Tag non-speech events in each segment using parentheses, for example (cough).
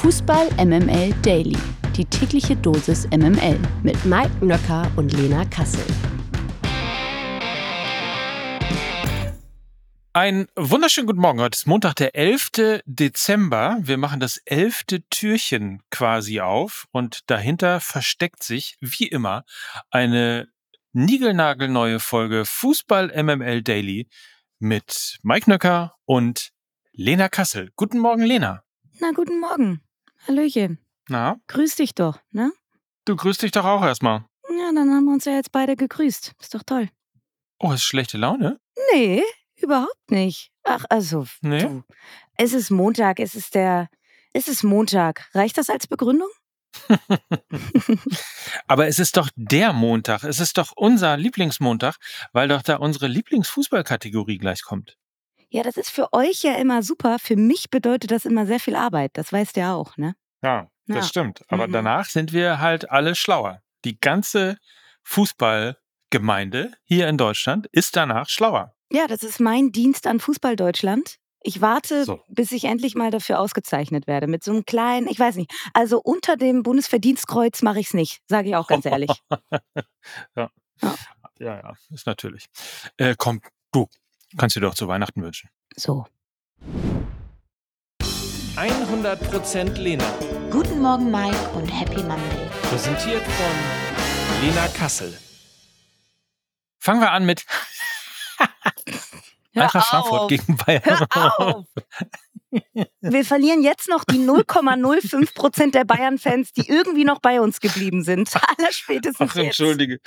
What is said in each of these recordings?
Fußball MML Daily. Die tägliche Dosis MML mit Mike Nöcker und Lena Kassel. Ein wunderschönen guten Morgen. Heute ist Montag, der 11. Dezember. Wir machen das elfte Türchen quasi auf und dahinter versteckt sich, wie immer, eine niegelnagelneue Folge Fußball MML Daily mit Mike Nöcker und Lena Kassel. Guten Morgen, Lena. Na, guten Morgen. Hallöchen. Na, Grüß dich doch, ne? du grüßt dich doch auch erstmal. Ja, dann haben wir uns ja jetzt beide gegrüßt. Ist doch toll. Oh, du schlechte Laune? Nee, überhaupt nicht. Ach, also, Nee? du. Es ist Montag, es ist der. Es ist Montag. Reicht das als Begründung? (laughs) Aber es ist doch der Montag. Es ist doch unser Lieblingsmontag, weil doch da unsere Lieblingsfußballkategorie gleich kommt. Ja, das ist für euch ja immer super. Für mich bedeutet das immer sehr viel Arbeit. Das weißt du ja auch, ne? Ja, das Ja. stimmt. Aber Mhm. danach sind wir halt alle schlauer. Die ganze Fußballgemeinde hier in Deutschland ist danach schlauer. Ja, das ist mein Dienst an Fußball Deutschland. Ich warte, So. bis ich endlich mal dafür ausgezeichnet werde. Mit so einem kleinen, ich weiß nicht. Also unter dem Bundesverdienstkreuz mache ich es nicht, sage ich auch ganz ehrlich. (laughs) ja. Ja. ja, ja, ist natürlich. Äh, komm, du kannst dir doch zu Weihnachten wünschen. So. 100% Lena. Guten Morgen, Mike, und Happy Monday. Präsentiert von Lena Kassel. Fangen wir an mit Eintracht Frankfurt gegen Bayern. Hör auf! Wir verlieren jetzt noch die 0,05 Prozent der Bayern-Fans, die irgendwie noch bei uns geblieben sind. (laughs) Allerspätestens Ach, jetzt. entschuldige.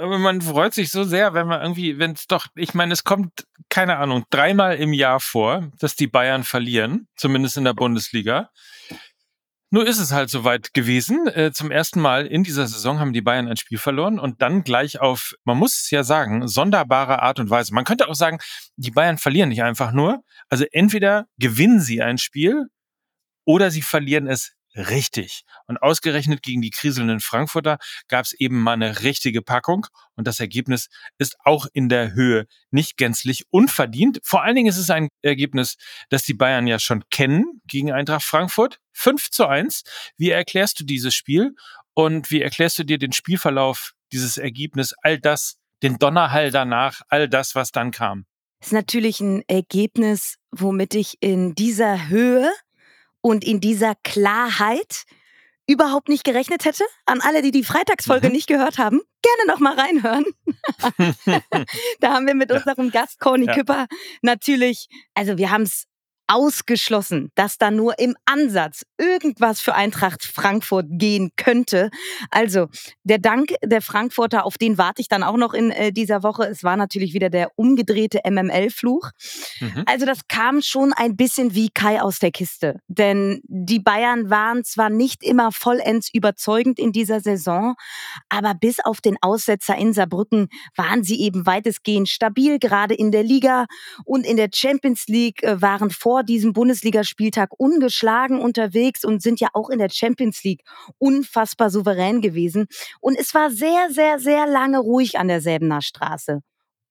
Man freut sich so sehr, wenn man irgendwie, wenn es doch, ich meine, es kommt, keine Ahnung, dreimal im Jahr vor, dass die Bayern verlieren, zumindest in der Bundesliga. Nur ist es halt soweit gewesen. Äh, zum ersten Mal in dieser Saison haben die Bayern ein Spiel verloren und dann gleich auf, man muss es ja sagen, sonderbare Art und Weise. Man könnte auch sagen, die Bayern verlieren nicht einfach nur. Also entweder gewinnen sie ein Spiel oder sie verlieren es richtig. Und ausgerechnet gegen die kriselnden Frankfurter gab es eben mal eine richtige Packung und das Ergebnis ist auch in der Höhe nicht gänzlich unverdient. Vor allen Dingen ist es ein Ergebnis, das die Bayern ja schon kennen gegen Eintracht Frankfurt. 5 zu 1. Wie erklärst du dieses Spiel und wie erklärst du dir den Spielverlauf, dieses Ergebnis, all das, den Donnerhall danach, all das, was dann kam? ist natürlich ein Ergebnis, womit ich in dieser Höhe und in dieser Klarheit überhaupt nicht gerechnet hätte. An alle, die die Freitagsfolge Mhm. nicht gehört haben, gerne noch mal reinhören. (laughs) da haben wir mit Ja. unserem Gast Corny Ja. Küpper natürlich, also wir haben es ausgeschlossen, dass da nur im Ansatz irgendwas für Eintracht Frankfurt gehen könnte. Also der Dank der Frankfurter, auf den warte ich dann auch noch in äh, dieser Woche. Es war natürlich wieder der umgedrehte MML-Fluch. Mhm. Also das kam schon ein bisschen wie Kai aus der Kiste. Denn die Bayern waren zwar nicht immer vollends überzeugend in dieser Saison, aber bis auf den Aussetzer in Saarbrücken waren sie eben weitestgehend stabil, gerade in der Liga und in der Champions League äh, waren vor diesem Bundesligaspieltag ungeschlagen unterwegs und sind ja auch in der Champions League unfassbar souverän gewesen. Und es war sehr, sehr, sehr lange ruhig an der Säbener Straße.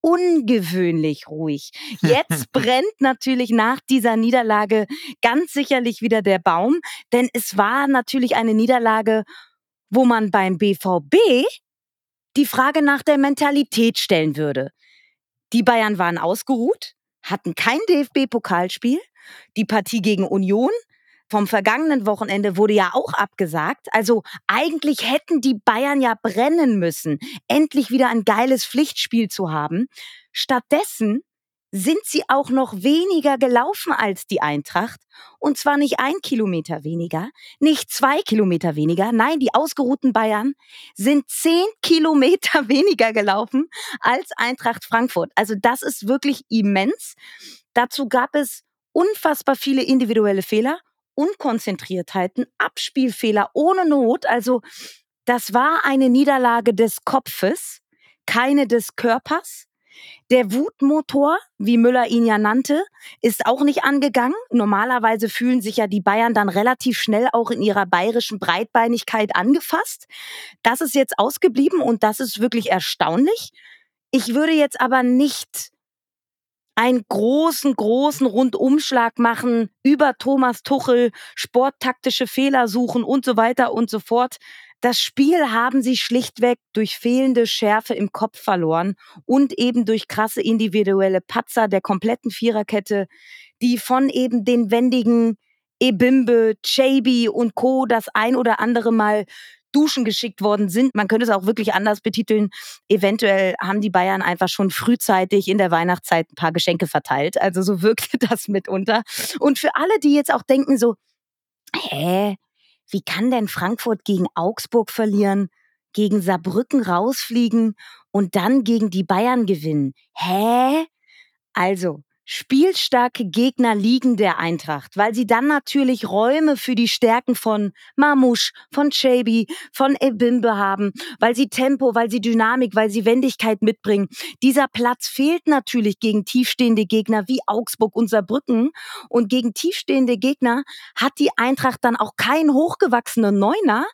Ungewöhnlich ruhig. Jetzt (laughs) brennt natürlich nach dieser Niederlage ganz sicherlich wieder der Baum, denn es war natürlich eine Niederlage, wo man beim BVB die Frage nach der Mentalität stellen würde. Die Bayern waren ausgeruht, hatten kein DFB-Pokalspiel. Die Partie gegen Union vom vergangenen Wochenende wurde ja auch abgesagt. Also eigentlich hätten die Bayern ja brennen müssen, endlich wieder ein geiles Pflichtspiel zu haben. Stattdessen sind sie auch noch weniger gelaufen als die Eintracht. Und zwar nicht ein Kilometer weniger, nicht zwei Kilometer weniger. Nein, die ausgeruhten Bayern sind zehn (laughs) Kilometer weniger gelaufen als Eintracht Frankfurt. Also das ist wirklich immens. Dazu gab es unfassbar viele individuelle Fehler, Unkonzentriertheiten, Abspielfehler ohne Not. Also das war eine Niederlage des Kopfes, keine des Körpers. Der Wutmotor, wie Müller ihn ja nannte, ist auch nicht angegangen. Normalerweise fühlen sich ja die Bayern dann relativ schnell auch in ihrer bayerischen Breitbeinigkeit angefasst. Das ist jetzt ausgeblieben und das ist wirklich erstaunlich. Ich würde jetzt aber nicht einen großen, großen Rundumschlag machen über Thomas Tuchel, sporttaktische Fehler suchen und so weiter und so fort. Das Spiel haben sie schlichtweg durch fehlende Schärfe im Kopf verloren und eben durch krasse individuelle Patzer der kompletten Viererkette, die von eben den wendigen Ebimbe, Chaby und Co. das ein oder andere Mal duschen geschickt worden sind. Man könnte es auch wirklich anders betiteln. Eventuell haben die Bayern einfach schon frühzeitig in der Weihnachtszeit ein paar Geschenke verteilt. Also so (laughs) wirkte das mitunter. Und für alle, die jetzt auch denken so, hä, wie kann denn Frankfurt gegen Augsburg verlieren, gegen Saarbrücken rausfliegen und dann gegen die Bayern gewinnen? Hä? Also, spielstarke Gegner liegen der Eintracht, weil sie dann natürlich Räume für die Stärken von Mamouche, von Chaby, von Ebimbe haben, weil sie Tempo, weil sie Dynamik, weil sie Wendigkeit mitbringen. Dieser Platz fehlt natürlich gegen tiefstehende Gegner wie Augsburg und Saarbrücken und gegen tiefstehende Gegner hat die Eintracht dann auch keinen hochgewachsenen Neuner,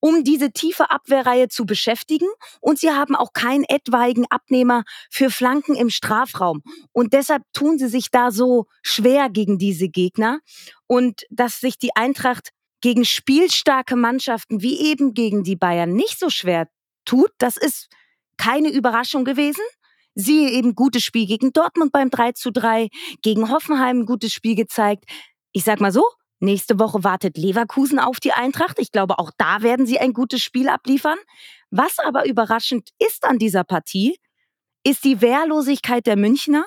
um diese tiefe Abwehrreihe zu beschäftigen. Und sie haben auch keinen etwaigen Abnehmer für Flanken im Strafraum. Und deshalb tun sie sich da so schwer gegen diese Gegner. Und dass sich die Eintracht gegen spielstarke Mannschaften wie eben gegen die Bayern nicht so schwer tut, das ist keine Überraschung gewesen. Siehe eben gutes Spiel gegen Dortmund beim 3 zu 3, gegen Hoffenheim ein gutes Spiel gezeigt. Ich sag mal so, Nächste Woche wartet Leverkusen auf die Eintracht. Ich glaube, auch da werden sie ein gutes Spiel abliefern. Was aber überraschend ist an dieser Partie, ist die Wehrlosigkeit der Münchner,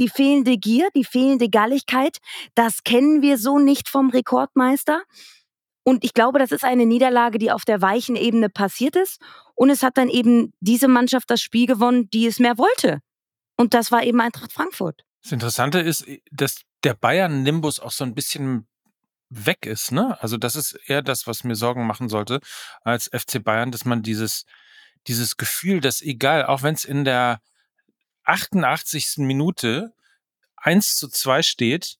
die fehlende Gier, die fehlende Galligkeit. Das kennen wir so nicht vom Rekordmeister. Und ich glaube, das ist eine Niederlage, die auf der weichen Ebene passiert ist. Und es hat dann eben diese Mannschaft das Spiel gewonnen, die es mehr wollte. Und das war eben Eintracht Frankfurt. Das Interessante ist, dass der Bayern-Nimbus auch so ein bisschen weg ist, ne? Also das ist eher das, was mir Sorgen machen sollte als FC Bayern, dass man dieses, dieses Gefühl, dass egal, auch wenn es in der 88. Minute 1 zu 2 steht,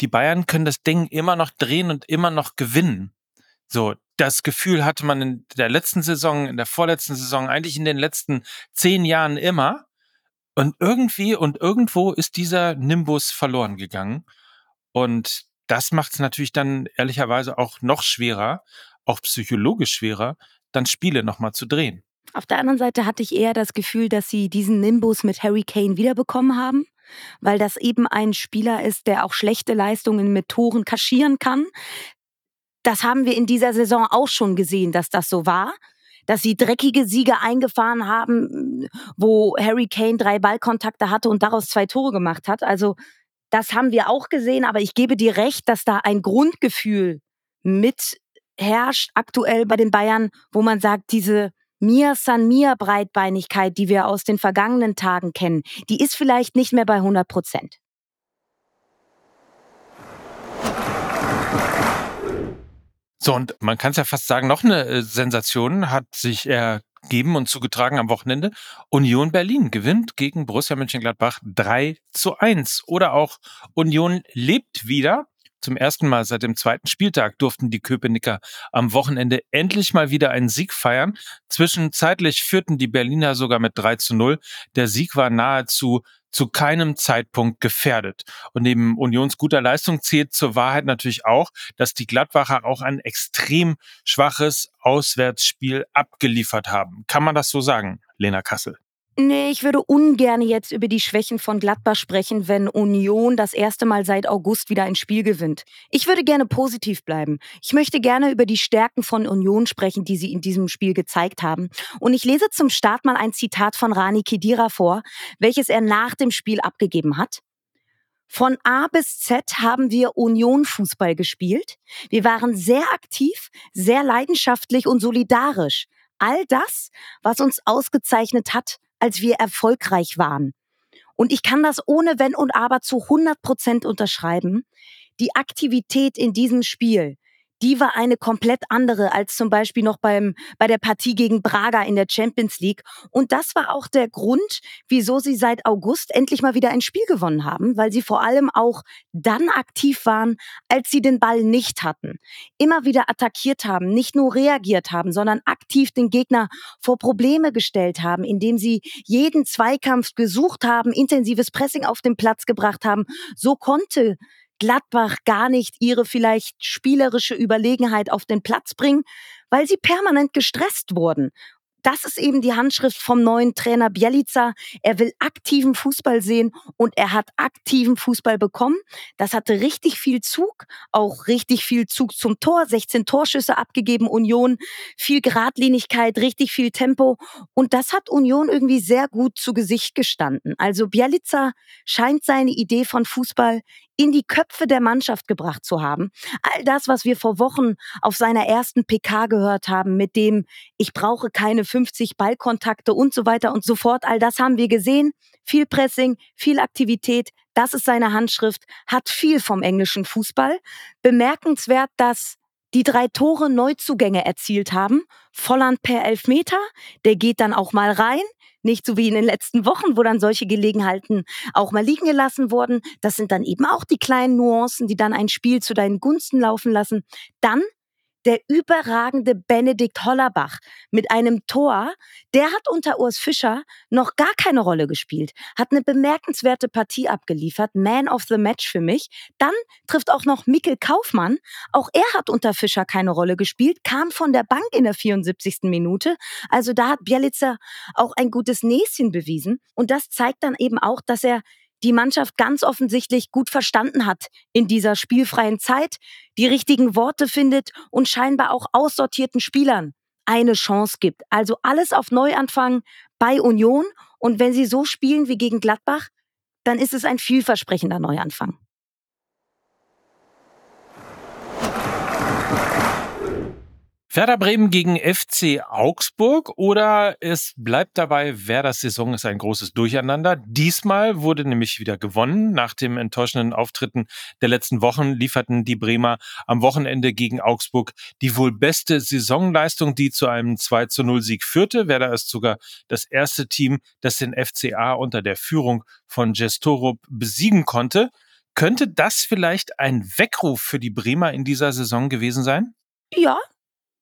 die Bayern können das Ding immer noch drehen und immer noch gewinnen. So, das Gefühl hatte man in der letzten Saison, in der vorletzten Saison, eigentlich in den letzten zehn Jahren immer. Und irgendwie und irgendwo ist dieser Nimbus verloren gegangen. Und das macht es natürlich dann ehrlicherweise auch noch schwerer, auch psychologisch schwerer, dann Spiele nochmal zu drehen. Auf der anderen Seite hatte ich eher das Gefühl, dass sie diesen Nimbus mit Harry Kane wiederbekommen haben, weil das eben ein Spieler ist, der auch schlechte Leistungen mit Toren kaschieren kann. Das haben wir in dieser Saison auch schon gesehen, dass das so war dass sie dreckige Siege eingefahren haben, wo Harry Kane drei Ballkontakte hatte und daraus zwei Tore gemacht hat. Also das haben wir auch gesehen, aber ich gebe dir recht, dass da ein Grundgefühl mit herrscht aktuell bei den Bayern, wo man sagt, diese Mir San Mir Breitbeinigkeit, die wir aus den vergangenen Tagen kennen, die ist vielleicht nicht mehr bei 100 Prozent. So, und man kann es ja fast sagen, noch eine äh, Sensation hat sich er gegeben und zugetragen am Wochenende. Union Berlin gewinnt gegen Borussia Mönchengladbach 3 zu 1. Oder auch Union lebt wieder. Zum ersten Mal seit dem zweiten Spieltag durften die Köpenicker am Wochenende endlich mal wieder einen Sieg feiern. Zwischenzeitlich führten die Berliner sogar mit 3 zu 0. Der Sieg war nahezu zu keinem Zeitpunkt gefährdet. Und neben Unions guter Leistung zählt zur Wahrheit natürlich auch, dass die Gladbacher auch ein extrem schwaches Auswärtsspiel abgeliefert haben. Kann man das so sagen, Lena Kassel? Nee, ich würde ungern jetzt über die Schwächen von Gladbach sprechen, wenn Union das erste Mal seit August wieder ein Spiel gewinnt. Ich würde gerne positiv bleiben. Ich möchte gerne über die Stärken von Union sprechen, die sie in diesem Spiel gezeigt haben. Und ich lese zum Start mal ein Zitat von Rani Kedira vor, welches er nach dem Spiel abgegeben hat. Von A bis Z haben wir Union Fußball gespielt. Wir waren sehr aktiv, sehr leidenschaftlich und solidarisch. All das, was uns ausgezeichnet hat, als wir erfolgreich waren. Und ich kann das ohne Wenn und Aber zu 100 Prozent unterschreiben. Die Aktivität in diesem Spiel, die war eine komplett andere als zum Beispiel noch beim, bei der Partie gegen Braga in der Champions League. Und das war auch der Grund, wieso sie seit August endlich mal wieder ein Spiel gewonnen haben, weil sie vor allem auch dann aktiv waren, als sie den Ball nicht hatten. Immer wieder attackiert haben, nicht nur reagiert haben, sondern aktiv den Gegner vor Probleme gestellt haben, indem sie jeden Zweikampf gesucht haben, intensives Pressing auf den Platz gebracht haben. So konnte Gladbach gar nicht ihre vielleicht spielerische Überlegenheit auf den Platz bringen, weil sie permanent gestresst wurden das ist eben die Handschrift vom neuen Trainer Bielica. Er will aktiven Fußball sehen und er hat aktiven Fußball bekommen. Das hatte richtig viel Zug, auch richtig viel Zug zum Tor, 16 Torschüsse abgegeben, Union, viel Gradlinigkeit, richtig viel Tempo und das hat Union irgendwie sehr gut zu Gesicht gestanden. Also Bielica scheint seine Idee von Fußball in die Köpfe der Mannschaft gebracht zu haben. All das, was wir vor Wochen auf seiner ersten PK gehört haben, mit dem ich brauche keine 50 Ballkontakte und so weiter und so fort, all das haben wir gesehen. Viel Pressing, viel Aktivität, das ist seine Handschrift, hat viel vom englischen Fußball. Bemerkenswert, dass die drei Tore Neuzugänge erzielt haben. Volland per Elfmeter, der geht dann auch mal rein. Nicht so wie in den letzten Wochen, wo dann solche Gelegenheiten auch mal liegen gelassen wurden. Das sind dann eben auch die kleinen Nuancen, die dann ein Spiel zu deinen Gunsten laufen lassen. Dann der überragende Benedikt Hollerbach mit einem Tor, der hat unter Urs Fischer noch gar keine Rolle gespielt, hat eine bemerkenswerte Partie abgeliefert, Man of the Match für mich. Dann trifft auch noch Mikkel Kaufmann, auch er hat unter Fischer keine Rolle gespielt, kam von der Bank in der 74. Minute. Also da hat Bielica auch ein gutes Näschen bewiesen und das zeigt dann eben auch, dass er die Mannschaft ganz offensichtlich gut verstanden hat in dieser spielfreien Zeit, die richtigen Worte findet und scheinbar auch aussortierten Spielern eine Chance gibt. Also alles auf Neuanfang bei Union und wenn sie so spielen wie gegen Gladbach, dann ist es ein vielversprechender Neuanfang. Werder Bremen gegen FC Augsburg oder es bleibt dabei, Werders Saison ist ein großes Durcheinander. Diesmal wurde nämlich wieder gewonnen. Nach dem enttäuschenden Auftritten der letzten Wochen lieferten die Bremer am Wochenende gegen Augsburg die wohl beste Saisonleistung, die zu einem 2 zu 0 Sieg führte. Werder ist sogar das erste Team, das den FCA unter der Führung von Gestorup besiegen konnte. Könnte das vielleicht ein Weckruf für die Bremer in dieser Saison gewesen sein? Ja,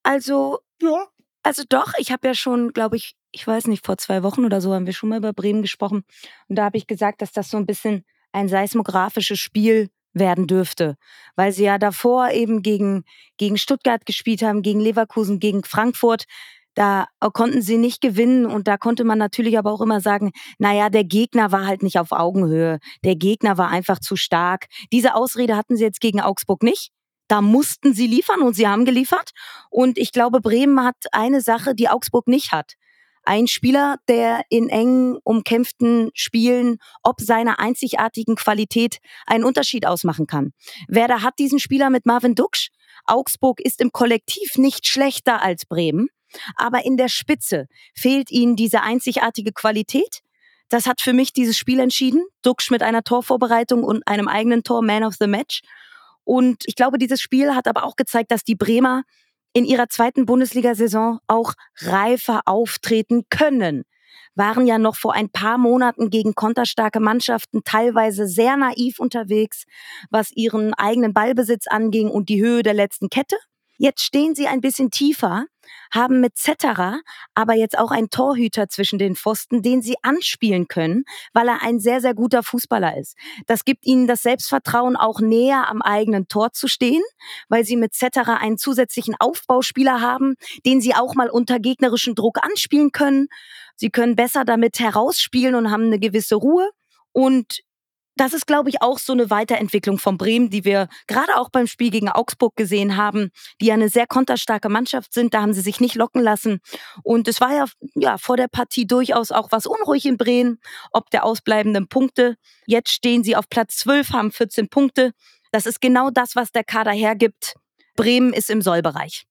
also, ja. Also doch, ich habe ja schon, glaube ich, ich weiß nicht, vor zwei Wochen oder so haben wir schon mal über Bremen gesprochen. Und da habe ich gesagt, dass das so ein bisschen ein seismografisches Spiel werden dürfte, weil sie ja davor eben gegen, gegen Stuttgart gespielt haben, gegen Leverkusen, gegen Frankfurt. Da konnten sie nicht gewinnen und da konnte man natürlich aber auch immer sagen, naja, der Gegner war halt nicht auf Augenhöhe. Der Gegner war einfach zu stark. Diese Ausrede hatten sie jetzt gegen Augsburg nicht. Da mussten sie liefern und sie haben geliefert. Und ich glaube, Bremen hat eine Sache, die Augsburg nicht hat. Ein Spieler, der in engen, umkämpften Spielen ob seiner einzigartigen Qualität einen Unterschied ausmachen kann. Werder hat diesen Spieler mit Marvin Duksch. Augsburg ist im Kollektiv nicht schlechter als Bremen, aber in der Spitze fehlt ihnen diese einzigartige Qualität. Das hat für mich dieses Spiel entschieden. Duksch mit einer Torvorbereitung und einem eigenen Tor Man of the Match. Und ich glaube, dieses Spiel hat aber auch gezeigt, dass die Bremer in ihrer zweiten Bundesliga-Saison auch reifer auftreten können. Waren ja noch vor ein paar Monaten gegen konterstarke Mannschaften teilweise sehr naiv unterwegs, was ihren eigenen Ballbesitz anging und die Höhe der letzten Kette. Jetzt stehen sie ein bisschen tiefer, haben mit Zetterer aber jetzt auch einen Torhüter zwischen den Pfosten, den sie anspielen können, weil er ein sehr, sehr guter Fußballer ist. Das gibt ihnen das Selbstvertrauen, auch näher am eigenen Tor zu stehen, weil sie mit Zetterer einen zusätzlichen Aufbauspieler haben, den sie auch mal unter gegnerischen Druck anspielen können. Sie können besser damit herausspielen und haben eine gewisse Ruhe. Und das ist, glaube ich, auch so eine Weiterentwicklung von Bremen, die wir gerade auch beim Spiel gegen Augsburg gesehen haben, die ja eine sehr konterstarke Mannschaft sind. Da haben sie sich nicht locken lassen. Und es war ja, ja vor der Partie durchaus auch was unruhig in Bremen, ob der ausbleibenden Punkte. Jetzt stehen sie auf Platz 12, haben 14 Punkte. Das ist genau das, was der Kader hergibt. Bremen ist im Sollbereich.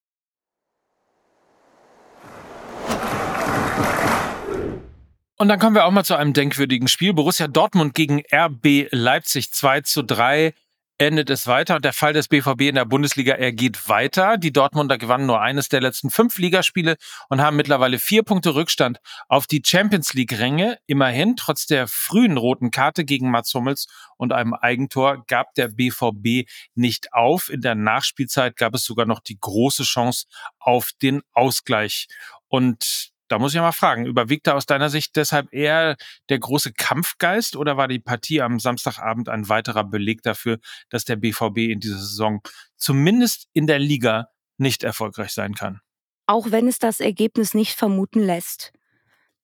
Und dann kommen wir auch mal zu einem denkwürdigen Spiel. Borussia Dortmund gegen RB Leipzig 2 zu 3. endet es weiter und der Fall des BVB in der Bundesliga, er geht weiter. Die Dortmunder gewannen nur eines der letzten fünf Ligaspiele und haben mittlerweile vier Punkte Rückstand auf die Champions League-Ränge. Immerhin, trotz der frühen roten Karte gegen Mats Hummels und einem Eigentor gab der BVB nicht auf. In der Nachspielzeit gab es sogar noch die große Chance auf den Ausgleich. Und da muss ich mal fragen, überwiegte aus deiner Sicht deshalb eher der große Kampfgeist oder war die Partie am Samstagabend ein weiterer Beleg dafür, dass der BVB in dieser Saison zumindest in der Liga nicht erfolgreich sein kann? Auch wenn es das Ergebnis nicht vermuten lässt,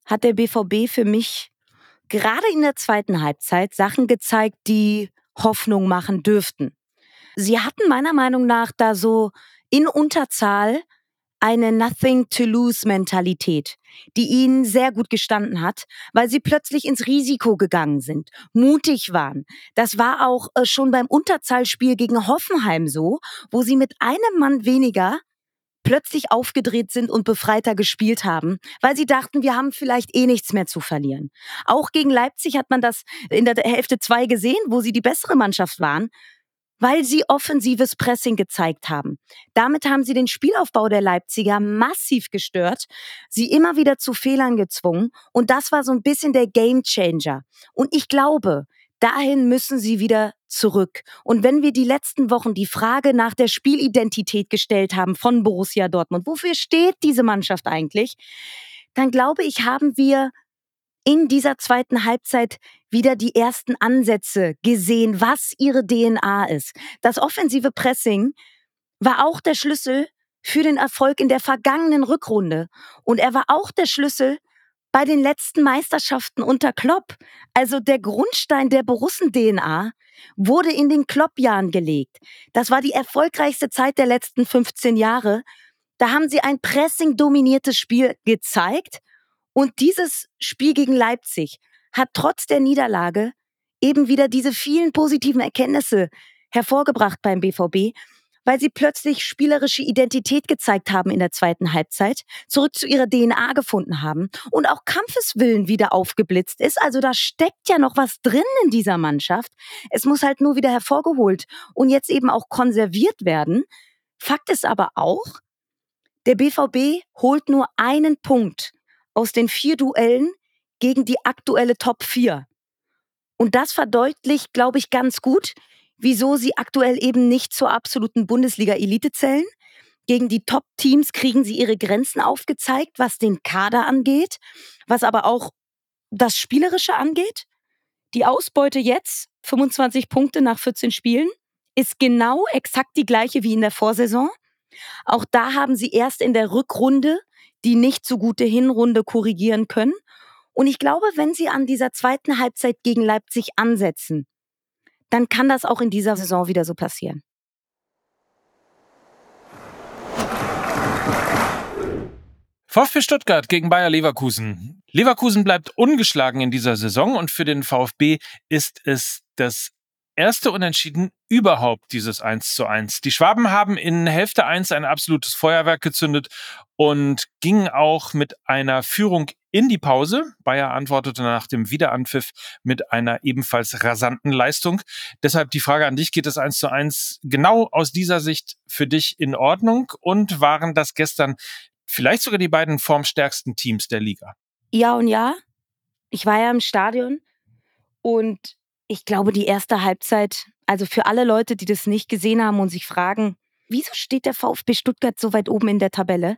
hat der BVB für mich gerade in der zweiten Halbzeit Sachen gezeigt, die Hoffnung machen dürften. Sie hatten meiner Meinung nach da so in Unterzahl eine Nothing-to-Lose-Mentalität, die ihnen sehr gut gestanden hat, weil sie plötzlich ins Risiko gegangen sind, mutig waren. Das war auch äh, schon beim Unterzahlspiel gegen Hoffenheim so, wo sie mit einem Mann weniger plötzlich aufgedreht sind und befreiter gespielt haben, weil sie dachten, wir haben vielleicht eh nichts mehr zu verlieren. Auch gegen Leipzig hat man das in der Hälfte zwei gesehen, wo sie die bessere Mannschaft waren weil sie offensives Pressing gezeigt haben. Damit haben sie den Spielaufbau der Leipziger massiv gestört, sie immer wieder zu Fehlern gezwungen und das war so ein bisschen der Gamechanger. Und ich glaube, dahin müssen sie wieder zurück. Und wenn wir die letzten Wochen die Frage nach der Spielidentität gestellt haben von Borussia Dortmund, wofür steht diese Mannschaft eigentlich? Dann glaube ich, haben wir in dieser zweiten Halbzeit wieder die ersten Ansätze gesehen, was ihre DNA ist. Das offensive Pressing war auch der Schlüssel für den Erfolg in der vergangenen Rückrunde. Und er war auch der Schlüssel bei den letzten Meisterschaften unter Klopp. Also der Grundstein der Borussen-DNA wurde in den Klopp-Jahren gelegt. Das war die erfolgreichste Zeit der letzten 15 Jahre. Da haben sie ein pressing-dominiertes Spiel gezeigt und dieses Spiel gegen Leipzig hat trotz der Niederlage eben wieder diese vielen positiven Erkenntnisse hervorgebracht beim BVB, weil sie plötzlich spielerische Identität gezeigt haben in der zweiten Halbzeit, zurück zu ihrer DNA gefunden haben und auch Kampfeswillen wieder aufgeblitzt ist. Also da steckt ja noch was drin in dieser Mannschaft. Es muss halt nur wieder hervorgeholt und jetzt eben auch konserviert werden. Fakt ist aber auch, der BVB holt nur einen Punkt aus den vier Duellen gegen die aktuelle Top 4. Und das verdeutlicht, glaube ich, ganz gut, wieso sie aktuell eben nicht zur absoluten Bundesliga-Elite zählen. Gegen die Top-Teams kriegen sie ihre Grenzen aufgezeigt, was den Kader angeht, was aber auch das Spielerische angeht. Die Ausbeute jetzt, 25 Punkte nach 14 Spielen, ist genau exakt die gleiche wie in der Vorsaison. Auch da haben sie erst in der Rückrunde die nicht so gute Hinrunde korrigieren können. Und ich glaube, wenn sie an dieser zweiten Halbzeit gegen Leipzig ansetzen, dann kann das auch in dieser Saison wieder so passieren. VfB Stuttgart gegen Bayer Leverkusen. Leverkusen bleibt ungeschlagen in dieser Saison und für den VfB ist es das erste Unentschieden überhaupt dieses 1 zu 1. Die Schwaben haben in Hälfte 1 ein absolutes Feuerwerk gezündet und gingen auch mit einer Führung in die Pause. Bayer antwortete nach dem Wiederanpfiff mit einer ebenfalls rasanten Leistung. Deshalb die Frage an dich, geht das 1 zu 1 genau aus dieser Sicht für dich in Ordnung und waren das gestern vielleicht sogar die beiden formstärksten Teams der Liga? Ja und ja. Ich war ja im Stadion und ich glaube, die erste Halbzeit, also für alle Leute, die das nicht gesehen haben und sich fragen, wieso steht der VfB Stuttgart so weit oben in der Tabelle?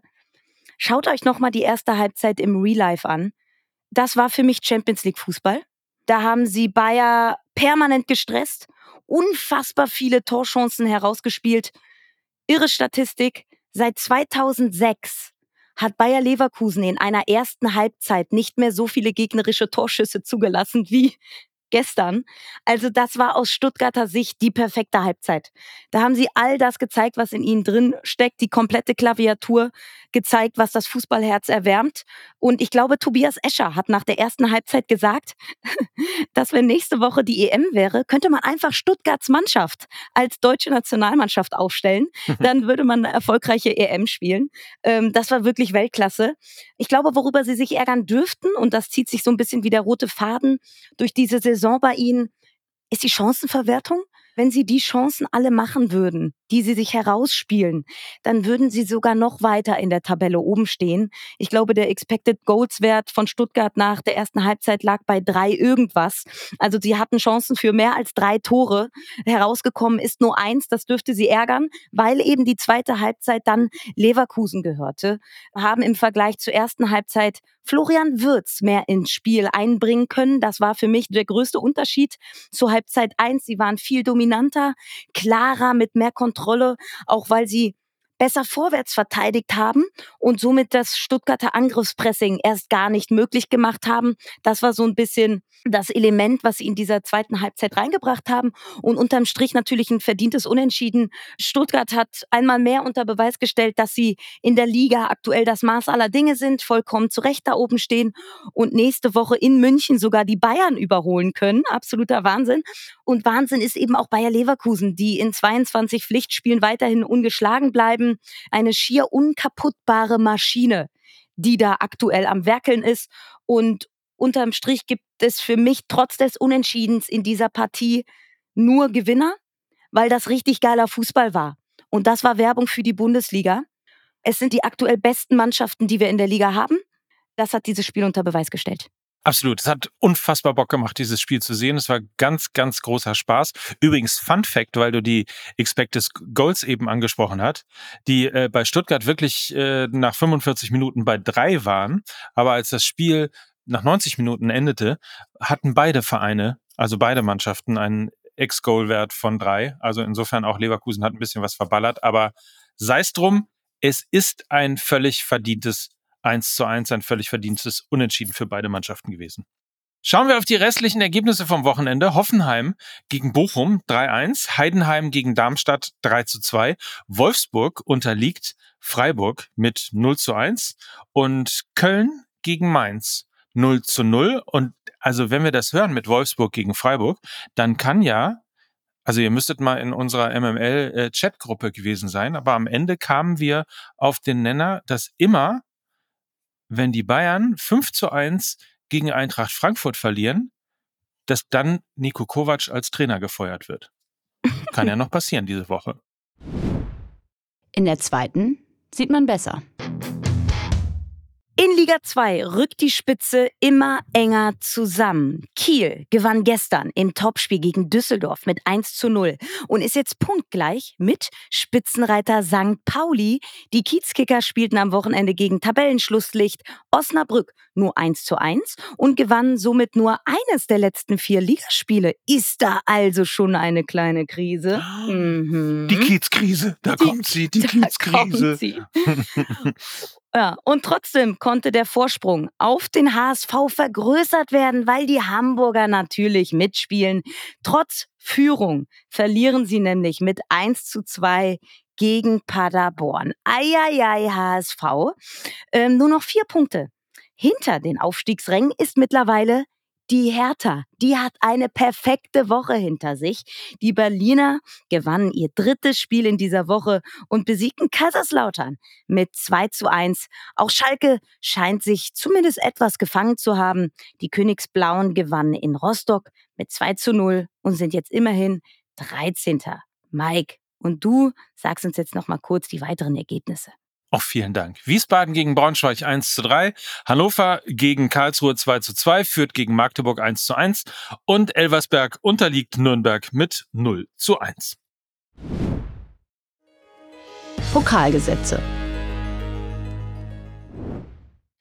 Schaut euch nochmal die erste Halbzeit im Real Life an. Das war für mich Champions League Fußball. Da haben sie Bayer permanent gestresst, unfassbar viele Torchancen herausgespielt. Irre Statistik. Seit 2006 hat Bayer Leverkusen in einer ersten Halbzeit nicht mehr so viele gegnerische Torschüsse zugelassen wie gestern. Also das war aus Stuttgarter Sicht die perfekte Halbzeit. Da haben sie all das gezeigt, was in ihnen drin steckt, die komplette Klaviatur gezeigt, was das Fußballherz erwärmt. Und ich glaube, Tobias Escher hat nach der ersten Halbzeit gesagt, (laughs) dass wenn nächste Woche die EM wäre, könnte man einfach Stuttgarts Mannschaft als deutsche Nationalmannschaft aufstellen. (laughs) Dann würde man eine erfolgreiche EM spielen. Ähm, das war wirklich Weltklasse. Ich glaube, worüber sie sich ärgern dürften, und das zieht sich so ein bisschen wie der rote Faden durch diese Saison bei ihnen, ist die Chancenverwertung. wenn sie die Chancen alle machen würden, die sie sich herausspielen, dann würden sie sogar noch weiter in der Tabelle oben stehen. Ich glaube, der Expected Goals Wert von Stuttgart nach der ersten Halbzeit lag bei drei irgendwas. Also sie hatten Chancen für mehr als drei Tore. Herausgekommen ist nur eins. Das dürfte sie ärgern, weil eben die zweite Halbzeit dann Leverkusen gehörte. Haben im Vergleich zur ersten Halbzeit Florian Würz mehr ins Spiel einbringen können. Das war für mich der größte Unterschied zur Halbzeit eins. Sie waren viel dominanter, klarer, mit mehr Kontrolle, auch weil sie besser vorwärts verteidigt haben und somit das Stuttgarter Angriffspressing erst gar nicht möglich gemacht haben. Das war so ein bisschen das Element, was sie in dieser zweiten Halbzeit reingebracht haben. Und unterm Strich natürlich ein verdientes Unentschieden. Stuttgart hat einmal mehr unter Beweis gestellt, dass sie in der Liga aktuell das Maß aller Dinge sind, vollkommen zu Recht da oben stehen und nächste Woche in München sogar die Bayern überholen können. Absoluter Wahnsinn. Und Wahnsinn ist eben auch Bayer Leverkusen, die in 22 Pflichtspielen weiterhin ungeschlagen bleiben. Eine schier unkaputtbare Maschine, die da aktuell am Werkeln ist. Und unterm Strich gibt es für mich trotz des Unentschiedens in dieser Partie nur Gewinner, weil das richtig geiler Fußball war. Und das war Werbung für die Bundesliga. Es sind die aktuell besten Mannschaften, die wir in der Liga haben. Das hat dieses Spiel unter Beweis gestellt. Absolut. Es hat unfassbar Bock gemacht, dieses Spiel zu sehen. Es war ganz, ganz großer Spaß. Übrigens, Fun Fact, weil du die Expected Goals eben angesprochen hast, die äh, bei Stuttgart wirklich äh, nach 45 Minuten bei drei waren. Aber als das Spiel nach 90 Minuten endete, hatten beide Vereine, also beide Mannschaften, einen Ex-Goal-Wert von drei. Also insofern auch Leverkusen hat ein bisschen was verballert. Aber sei es drum, es ist ein völlig verdientes 1 zu 1 ein völlig verdientes Unentschieden für beide Mannschaften gewesen. Schauen wir auf die restlichen Ergebnisse vom Wochenende. Hoffenheim gegen Bochum 3-1, Heidenheim gegen Darmstadt 3 zu 2, Wolfsburg unterliegt Freiburg mit 0 zu 1 und Köln gegen Mainz 0 zu 0. Und also wenn wir das hören mit Wolfsburg gegen Freiburg, dann kann ja, also ihr müsstet mal in unserer MML-Chatgruppe äh, gewesen sein, aber am Ende kamen wir auf den Nenner, dass immer wenn die Bayern 5 zu 1 gegen Eintracht Frankfurt verlieren, dass dann Nico Kovac als Trainer gefeuert wird. Kann ja (laughs) noch passieren diese Woche. In der zweiten sieht man besser. In Liga 2 rückt die Spitze immer enger zusammen. Kiel gewann gestern im Topspiel gegen Düsseldorf mit 1 zu 0 und ist jetzt punktgleich mit Spitzenreiter St. Pauli. Die Kiezkicker spielten am Wochenende gegen Tabellenschlusslicht Osnabrück nur 1 zu 1 und gewannen somit nur eines der letzten vier Ligaspiele. Ist da also schon eine kleine Krise? Mhm. Die Kiezkrise, da die, kommt sie, die (laughs) Kiezkrise. (laughs) Ja, und trotzdem konnte der Vorsprung auf den HSV vergrößert werden, weil die Hamburger natürlich mitspielen. Trotz Führung verlieren sie nämlich mit 1 zu 2 gegen Paderborn. Eieiei, HSV. Ähm, nur noch vier Punkte. Hinter den Aufstiegsrängen ist mittlerweile die Hertha, die hat eine perfekte Woche hinter sich. Die Berliner gewannen ihr drittes Spiel in dieser Woche und besiegten Kaiserslautern mit 2 zu 1. Auch Schalke scheint sich zumindest etwas gefangen zu haben. Die Königsblauen gewannen in Rostock mit 2 zu 0 und sind jetzt immerhin 13. Mike, und du sagst uns jetzt noch mal kurz die weiteren Ergebnisse. Auch vielen Dank. Wiesbaden gegen Braunschweig 1 zu 3, Hannover gegen Karlsruhe 2 zu 2, führt gegen Magdeburg 1 zu 1 und Elversberg unterliegt Nürnberg mit 0 zu 1. Pokalgesetze.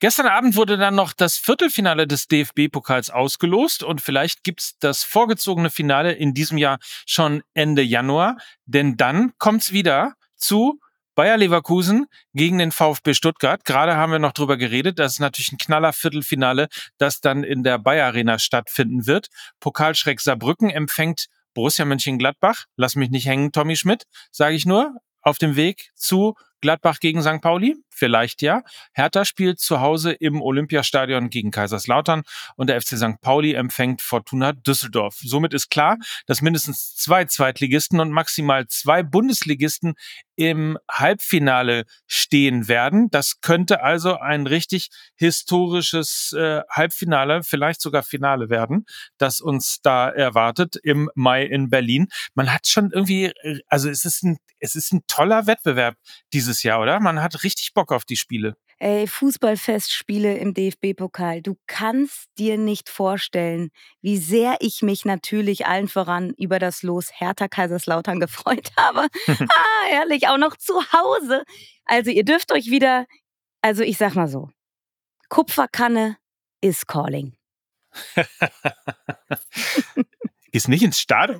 Gestern Abend wurde dann noch das Viertelfinale des DFB-Pokals ausgelost und vielleicht gibt's das vorgezogene Finale in diesem Jahr schon Ende Januar, denn dann kommt's wieder zu Bayer Leverkusen gegen den VfB Stuttgart. Gerade haben wir noch drüber geredet. Das ist natürlich ein knaller Viertelfinale, das dann in der Bayer Arena stattfinden wird. Pokalschreck Saarbrücken empfängt Borussia Mönchengladbach. Lass mich nicht hängen, Tommy Schmidt, sage ich nur, auf dem Weg zu Gladbach gegen St. Pauli. Vielleicht ja. Hertha spielt zu Hause im Olympiastadion gegen Kaiserslautern und der FC St. Pauli empfängt Fortuna Düsseldorf. Somit ist klar, dass mindestens zwei Zweitligisten und maximal zwei Bundesligisten im Halbfinale stehen werden. Das könnte also ein richtig historisches äh, Halbfinale, vielleicht sogar Finale werden, das uns da erwartet im Mai in Berlin. Man hat schon irgendwie, also es ist ein, es ist ein toller Wettbewerb dieses Jahr, oder? Man hat richtig Bock auf die Spiele. Ey, Fußballfestspiele im DFB-Pokal. Du kannst dir nicht vorstellen, wie sehr ich mich natürlich allen voran über das Los Hertha Kaiserslautern (laughs) gefreut habe. (laughs) ah, ehrlich, auch noch zu Hause. Also ihr dürft euch wieder, also ich sag mal so, Kupferkanne is calling. (laughs) ist nicht ins Stadion?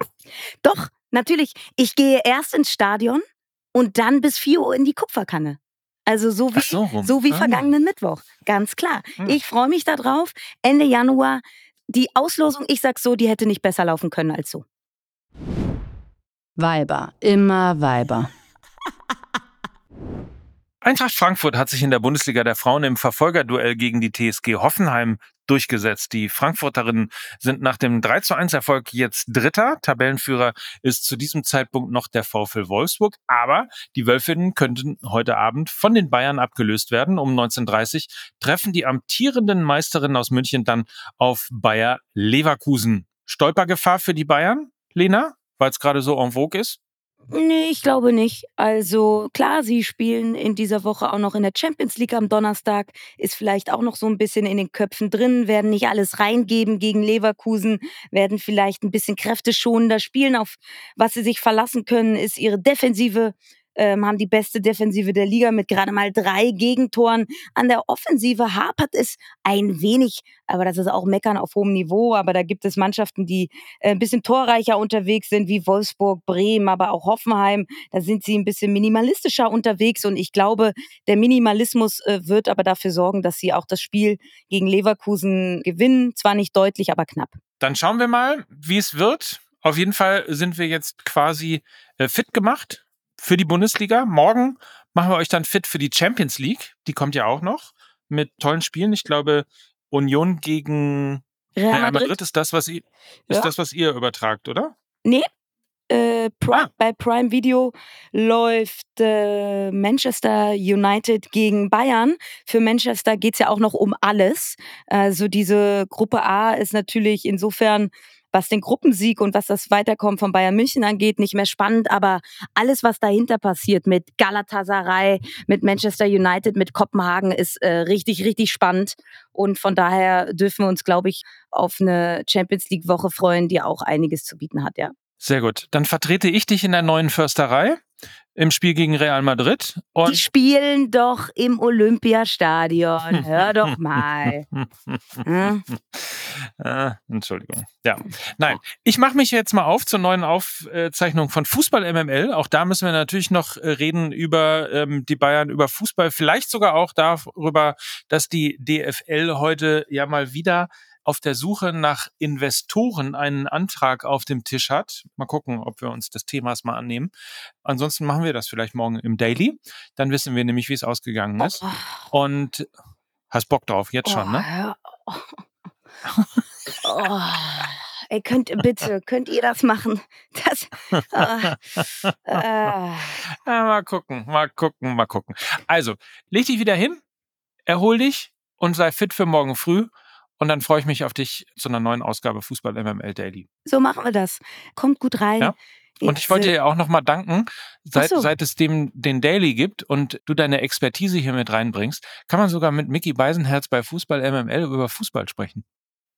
Doch, natürlich. Ich gehe erst ins Stadion und dann bis 4 Uhr in die Kupferkanne. Also so wie, so, so, wie ah. vergangenen Mittwoch. Ganz klar. Hm. Ich freue mich darauf. Ende Januar. Die Auslosung, ich sag so, die hätte nicht besser laufen können als so. Weiber, immer Weiber. Eintracht Frankfurt hat sich in der Bundesliga der Frauen im Verfolgerduell gegen die TSG Hoffenheim durchgesetzt. Die Frankfurterinnen sind nach dem 3 zu 1 Erfolg jetzt Dritter. Tabellenführer ist zu diesem Zeitpunkt noch der VfL Wolfsburg. Aber die Wölfinnen könnten heute Abend von den Bayern abgelöst werden. Um 19.30 treffen die amtierenden Meisterinnen aus München dann auf Bayer Leverkusen. Stolpergefahr für die Bayern, Lena, weil es gerade so en vogue ist? Nee, ich glaube nicht. Also klar, sie spielen in dieser Woche auch noch in der Champions League am Donnerstag, ist vielleicht auch noch so ein bisschen in den Köpfen drin, werden nicht alles reingeben gegen Leverkusen, werden vielleicht ein bisschen kräfteschonender spielen. Auf was sie sich verlassen können, ist ihre Defensive ähm, haben die beste Defensive der Liga mit gerade mal drei Gegentoren. An der Offensive hapert es ein wenig, aber das ist auch Meckern auf hohem Niveau. Aber da gibt es Mannschaften, die äh, ein bisschen torreicher unterwegs sind, wie Wolfsburg, Bremen, aber auch Hoffenheim. Da sind sie ein bisschen minimalistischer unterwegs und ich glaube, der Minimalismus äh, wird aber dafür sorgen, dass sie auch das Spiel gegen Leverkusen gewinnen. Zwar nicht deutlich, aber knapp. Dann schauen wir mal, wie es wird. Auf jeden Fall sind wir jetzt quasi äh, fit gemacht für die Bundesliga. Morgen machen wir euch dann fit für die Champions League. Die kommt ja auch noch mit tollen Spielen. Ich glaube, Union gegen Real Madrid, Madrid ist das, was ihr, ist ja. das, was ihr übertragt, oder? Nee. Äh, Prime, ah. Bei Prime Video läuft äh, Manchester United gegen Bayern. Für Manchester geht es ja auch noch um alles. Also diese Gruppe A ist natürlich insofern was den Gruppensieg und was das Weiterkommen von Bayern München angeht, nicht mehr spannend. Aber alles, was dahinter passiert mit Galatasaray, mit Manchester United, mit Kopenhagen, ist äh, richtig, richtig spannend. Und von daher dürfen wir uns, glaube ich, auf eine Champions League-Woche freuen, die auch einiges zu bieten hat, ja. Sehr gut. Dann vertrete ich dich in der neuen Försterei im Spiel gegen Real Madrid. Und die spielen doch im Olympiastadion. (laughs) Hör doch mal. (laughs) hm? äh, Entschuldigung. Ja, nein. Ich mache mich jetzt mal auf zur neuen Aufzeichnung von Fußball MML. Auch da müssen wir natürlich noch äh, reden über ähm, die Bayern, über Fußball, vielleicht sogar auch darüber, dass die DFL heute ja mal wieder auf der Suche nach Investoren einen Antrag auf dem Tisch hat. Mal gucken, ob wir uns des Themas mal annehmen. Ansonsten machen wir das vielleicht morgen im Daily. Dann wissen wir nämlich, wie es ausgegangen ist. Oh. Und hast Bock drauf, jetzt schon, ne? Oh. oh. Ey, könnt bitte, könnt ihr das machen? Das. Äh, äh. Ja, mal gucken, mal gucken, mal gucken. Also, leg dich wieder hin, erhol dich und sei fit für morgen früh. Und dann freue ich mich auf dich zu einer neuen Ausgabe Fußball MML Daily. So machen wir das. Kommt gut rein. Ja. Und ich wollte dir auch nochmal danken, seit, so. seit es dem den Daily gibt und du deine Expertise hier mit reinbringst, kann man sogar mit Mickey Beisenherz bei Fußball MML über Fußball sprechen.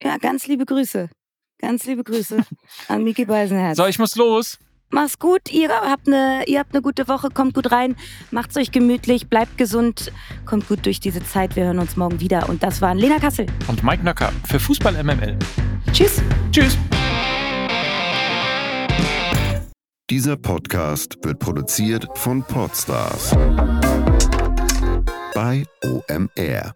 Ja, ganz liebe Grüße. Ganz liebe Grüße an Mickey Beisenherz. So, ich muss los. Mach's gut, ihr habt eine, ihr habt eine gute Woche, kommt gut rein, macht's euch gemütlich, bleibt gesund, kommt gut durch diese Zeit. Wir hören uns morgen wieder. Und das waren Lena Kassel und Mike Nöcker für Fußball MML. Tschüss. Tschüss. Dieser Podcast wird produziert von Podstars bei OMR.